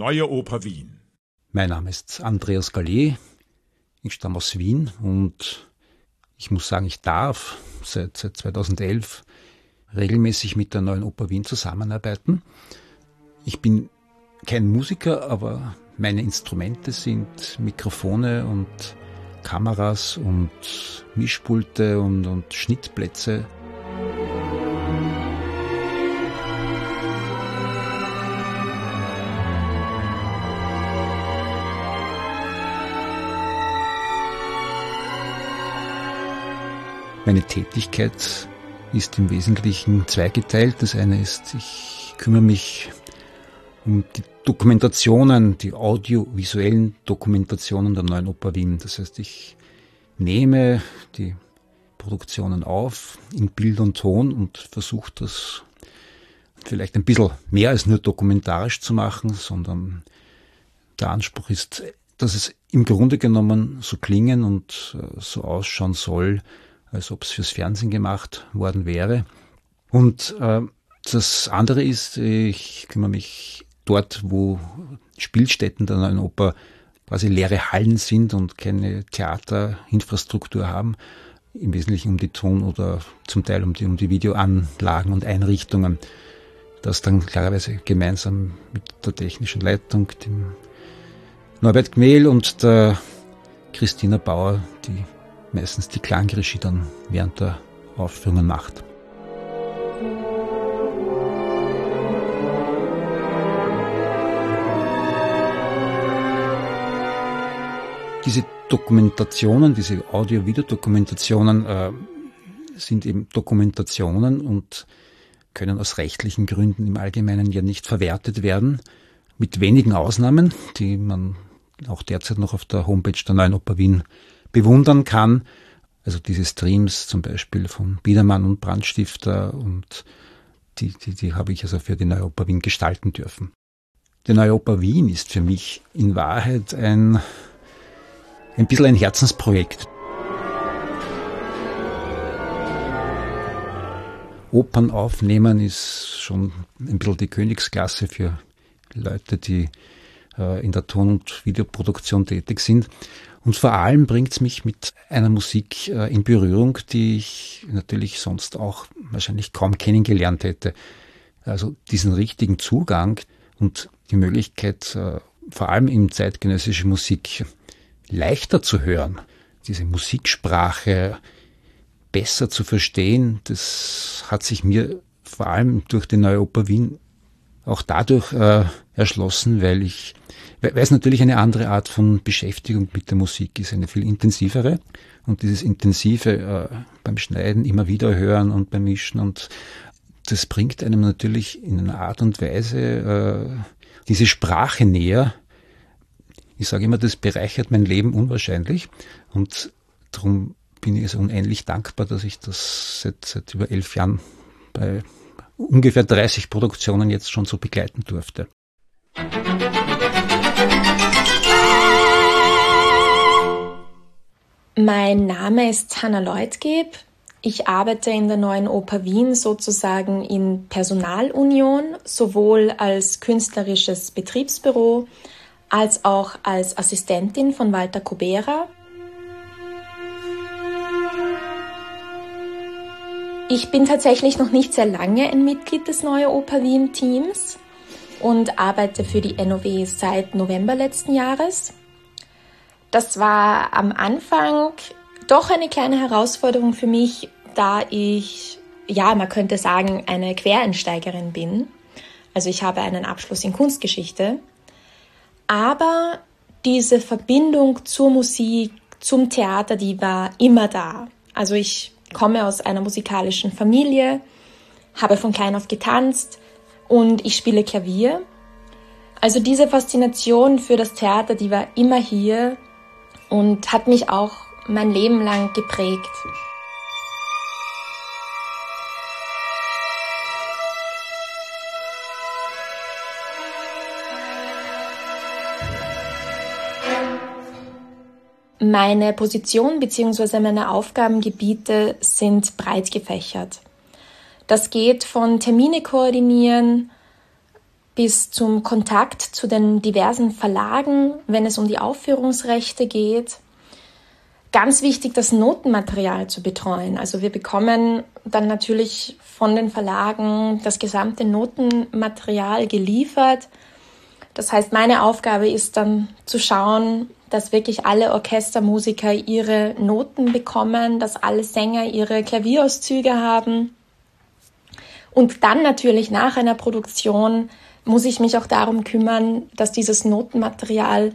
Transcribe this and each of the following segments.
Neue Oper Wien. Mein Name ist Andreas Gallier. Ich stamme aus Wien und ich muss sagen, ich darf seit, seit 2011 regelmäßig mit der Neuen Oper Wien zusammenarbeiten. Ich bin kein Musiker, aber meine Instrumente sind Mikrofone und Kameras und Mischpulte und, und Schnittplätze. Meine Tätigkeit ist im Wesentlichen zweigeteilt. Das eine ist, ich kümmere mich um die Dokumentationen, die audiovisuellen Dokumentationen der neuen Oper Wien. Das heißt, ich nehme die Produktionen auf in Bild und Ton und versuche das vielleicht ein bisschen mehr als nur dokumentarisch zu machen, sondern der Anspruch ist, dass es im Grunde genommen so klingen und äh, so ausschauen soll, als ob es fürs Fernsehen gemacht worden wäre. Und äh, das andere ist, ich kümmere mich dort, wo Spielstätten der neuen Oper quasi leere Hallen sind und keine Theaterinfrastruktur haben, im Wesentlichen um die Ton- oder zum Teil um die, um die Videoanlagen und Einrichtungen. Das dann klarerweise gemeinsam mit der technischen Leitung, dem Norbert Gmehl und der Christina Bauer, die meistens die Klangregie dann während der Aufführungen macht. Diese Dokumentationen, diese Audio-Video-Dokumentationen äh, sind eben Dokumentationen und können aus rechtlichen Gründen im Allgemeinen ja nicht verwertet werden, mit wenigen Ausnahmen, die man auch derzeit noch auf der Homepage der Neuen Oper Wien bewundern kann. Also diese Streams zum Beispiel von Biedermann und Brandstifter und die, die, die habe ich also für die Neue Oper Wien gestalten dürfen. Die Neue Oper Wien ist für mich in Wahrheit ein, ein bisschen ein Herzensprojekt. Opern aufnehmen ist schon ein bisschen die Königsklasse für Leute, die äh, in der Ton- und Videoproduktion tätig sind. Und vor allem bringt es mich mit einer Musik äh, in Berührung, die ich natürlich sonst auch wahrscheinlich kaum kennengelernt hätte. Also diesen richtigen Zugang und die Möglichkeit, äh, vor allem in zeitgenössischer Musik leichter zu hören, diese Musiksprache besser zu verstehen, das hat sich mir vor allem durch die Neue Oper Wien auch dadurch äh, erschlossen, weil ich weil es natürlich eine andere Art von Beschäftigung mit der Musik ist, eine viel intensivere. Und dieses intensive äh, beim Schneiden immer wieder hören und beim Mischen und das bringt einem natürlich in einer Art und Weise äh, diese Sprache näher. Ich sage immer, das bereichert mein Leben unwahrscheinlich und darum bin ich also unendlich dankbar, dass ich das seit, seit über elf Jahren bei ungefähr 30 Produktionen jetzt schon so begleiten durfte. Mein Name ist Hanna Leutgeb. Ich arbeite in der neuen Oper Wien sozusagen in Personalunion, sowohl als künstlerisches Betriebsbüro als auch als Assistentin von Walter Kubera. Ich bin tatsächlich noch nicht sehr lange ein Mitglied des Neue Oper Wien Teams und arbeite für die NOW seit November letzten Jahres. Das war am Anfang doch eine kleine Herausforderung für mich, da ich, ja, man könnte sagen, eine Quereinsteigerin bin. Also ich habe einen Abschluss in Kunstgeschichte. Aber diese Verbindung zur Musik, zum Theater, die war immer da. Also ich komme aus einer musikalischen Familie, habe von klein auf getanzt und ich spiele Klavier. Also diese Faszination für das Theater, die war immer hier und hat mich auch mein Leben lang geprägt. Meine Position bzw. meine Aufgabengebiete sind breit gefächert. Das geht von Termine koordinieren bis zum Kontakt zu den diversen Verlagen, wenn es um die Aufführungsrechte geht. Ganz wichtig, das Notenmaterial zu betreuen. Also wir bekommen dann natürlich von den Verlagen das gesamte Notenmaterial geliefert. Das heißt, meine Aufgabe ist dann zu schauen, dass wirklich alle Orchestermusiker ihre Noten bekommen, dass alle Sänger ihre Klavierauszüge haben. Und dann natürlich nach einer Produktion muss ich mich auch darum kümmern, dass dieses Notenmaterial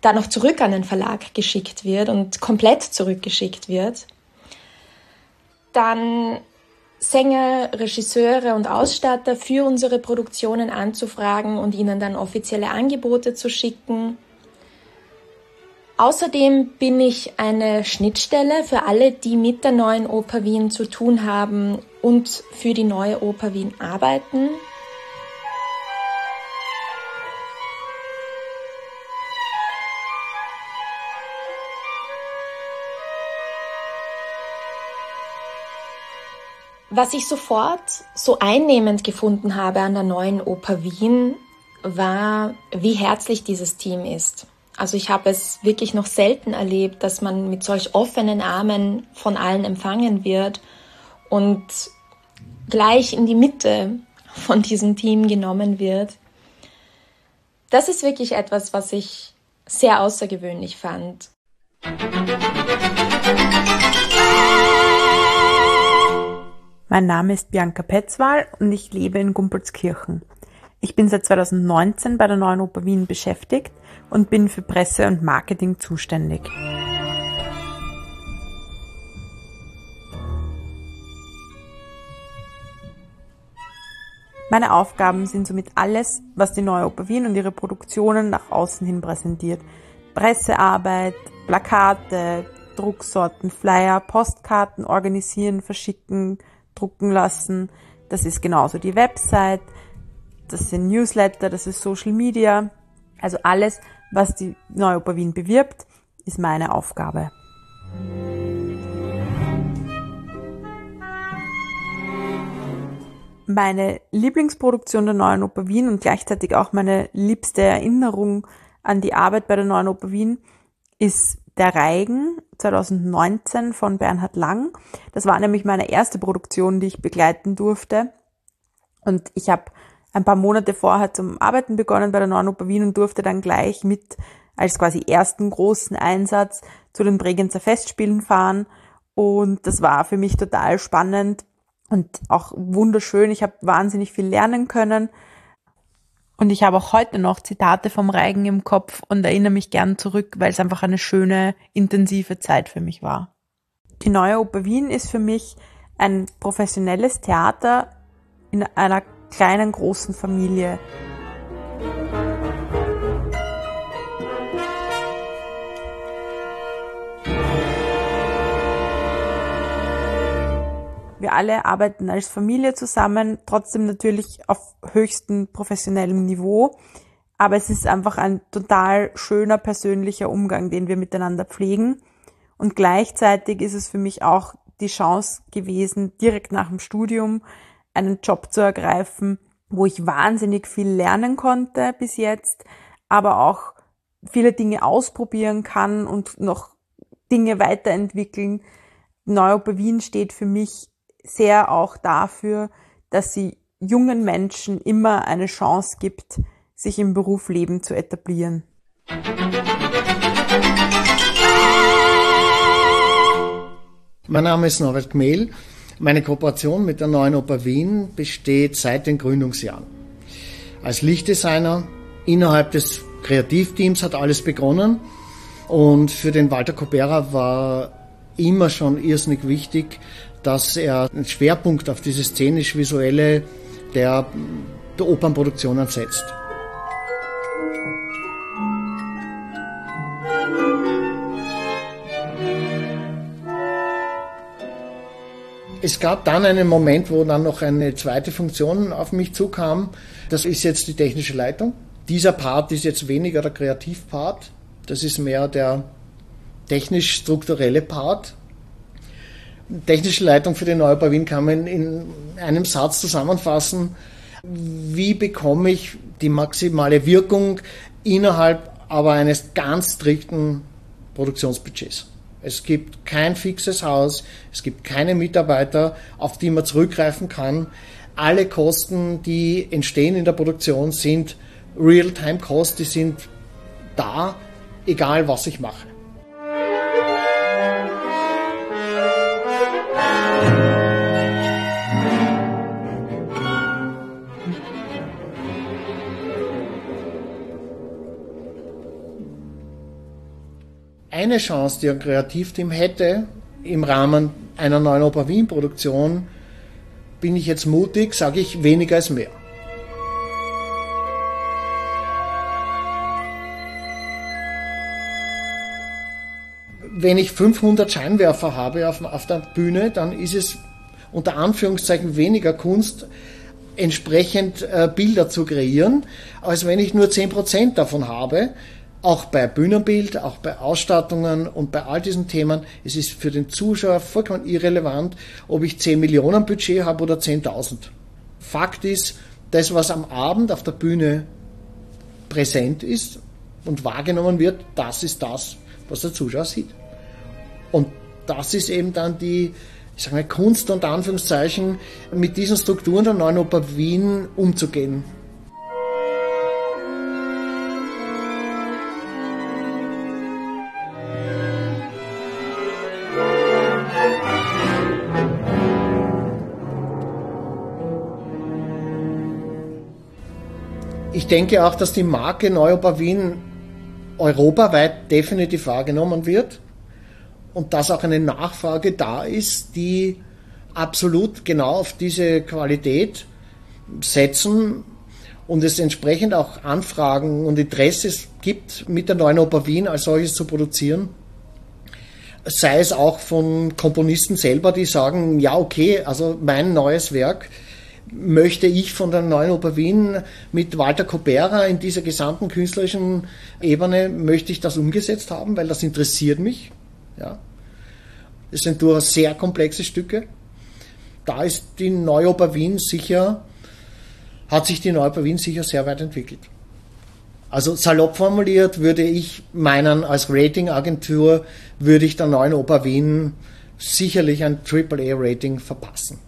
dann noch zurück an den Verlag geschickt wird und komplett zurückgeschickt wird. Dann Sänger, Regisseure und Ausstatter für unsere Produktionen anzufragen und ihnen dann offizielle Angebote zu schicken. Außerdem bin ich eine Schnittstelle für alle, die mit der neuen Oper Wien zu tun haben und für die neue Oper Wien arbeiten. Was ich sofort so einnehmend gefunden habe an der neuen Oper Wien, war, wie herzlich dieses Team ist. Also ich habe es wirklich noch selten erlebt, dass man mit solch offenen Armen von allen empfangen wird und gleich in die Mitte von diesem Team genommen wird. Das ist wirklich etwas, was ich sehr außergewöhnlich fand. Mein Name ist Bianca Petzwal und ich lebe in Gumpelskirchen. Ich bin seit 2019 bei der Neuen Oper Wien beschäftigt und bin für Presse und Marketing zuständig. Meine Aufgaben sind somit alles, was die Neue Oper Wien und ihre Produktionen nach außen hin präsentiert. Pressearbeit, Plakate, Drucksorten, Flyer, Postkarten organisieren, verschicken, drucken lassen. Das ist genauso die Website, das sind Newsletter, das ist Social Media. Also alles, was die Neue Wien bewirbt, ist meine Aufgabe. Meine Lieblingsproduktion der Neuen Oper Wien und gleichzeitig auch meine liebste Erinnerung an die Arbeit bei der Neuen Oper Wien ist Der Reigen 2019 von Bernhard Lang. Das war nämlich meine erste Produktion, die ich begleiten durfte. Und ich habe ein paar Monate vorher zum Arbeiten begonnen bei der Neuen Oper Wien und durfte dann gleich mit als quasi ersten großen Einsatz zu den Bregenzer Festspielen fahren. Und das war für mich total spannend und auch wunderschön. Ich habe wahnsinnig viel lernen können. Und ich habe auch heute noch Zitate vom Reigen im Kopf und erinnere mich gern zurück, weil es einfach eine schöne, intensive Zeit für mich war. Die neue Oper Wien ist für mich ein professionelles Theater in einer kleinen, großen Familie. Wir alle arbeiten als Familie zusammen, trotzdem natürlich auf höchstem professionellem Niveau. Aber es ist einfach ein total schöner persönlicher Umgang, den wir miteinander pflegen. Und gleichzeitig ist es für mich auch die Chance gewesen, direkt nach dem Studium einen Job zu ergreifen, wo ich wahnsinnig viel lernen konnte bis jetzt, aber auch viele Dinge ausprobieren kann und noch Dinge weiterentwickeln. Neuoper Wien steht für mich sehr auch dafür, dass sie jungen Menschen immer eine Chance gibt, sich im Berufsleben zu etablieren. Mein Name ist Norbert Gmehl. Meine Kooperation mit der Neuen Oper Wien besteht seit den Gründungsjahren. Als Lichtdesigner innerhalb des Kreativteams hat alles begonnen und für den Walter Copera war immer schon irrsinnig wichtig, dass er einen Schwerpunkt auf diese szenisch-visuelle der, der Opernproduktionen setzt. Es gab dann einen Moment, wo dann noch eine zweite Funktion auf mich zukam. Das ist jetzt die technische Leitung. Dieser Part ist jetzt weniger der Kreativpart. Das ist mehr der technisch-strukturelle Part. Technische Leitung für die Neubau Wien kann man in einem Satz zusammenfassen. wie bekomme ich die maximale Wirkung innerhalb aber eines ganz strikten Produktionsbudgets. Es gibt kein fixes Haus, es gibt keine Mitarbeiter, auf die man zurückgreifen kann. Alle Kosten, die entstehen in der Produktion, sind Real-Time-Costs, die sind da, egal was ich mache. Eine Chance, die ein Kreativteam hätte im Rahmen einer neuen Oper Wien Produktion, bin ich jetzt mutig, sage ich weniger als mehr. Wenn ich 500 Scheinwerfer habe auf, auf der Bühne, dann ist es unter Anführungszeichen weniger Kunst, entsprechend äh, Bilder zu kreieren, als wenn ich nur 10% davon habe auch bei Bühnenbild, auch bei Ausstattungen und bei all diesen Themen, es ist für den Zuschauer vollkommen irrelevant, ob ich 10 Millionen Budget habe oder 10.000. Fakt ist, das, was am Abend auf der Bühne präsent ist und wahrgenommen wird, das ist das, was der Zuschauer sieht. Und das ist eben dann die, ich sage mal, Kunst und Anführungszeichen, mit diesen Strukturen der Neuen Oper Wien umzugehen. Ich denke auch, dass die Marke Neuoper Wien europaweit definitiv wahrgenommen wird und dass auch eine Nachfrage da ist, die absolut genau auf diese Qualität setzen und es entsprechend auch Anfragen und Interesse gibt, mit der neuen Oper Wien als solches zu produzieren. Sei es auch von Komponisten selber, die sagen, ja okay, also mein neues Werk möchte ich von der Neuen Oper Wien mit Walter Copera in dieser gesamten künstlerischen Ebene, möchte ich das umgesetzt haben, weil das interessiert mich. Ja. Es sind durchaus sehr komplexe Stücke. Da ist die Neue Oper Wien sicher, hat sich die Neue Oper Wien sicher sehr weit entwickelt. Also salopp formuliert würde ich meinen, als Ratingagentur würde ich der Neuen Oper Wien sicherlich ein AAA-Rating verpassen.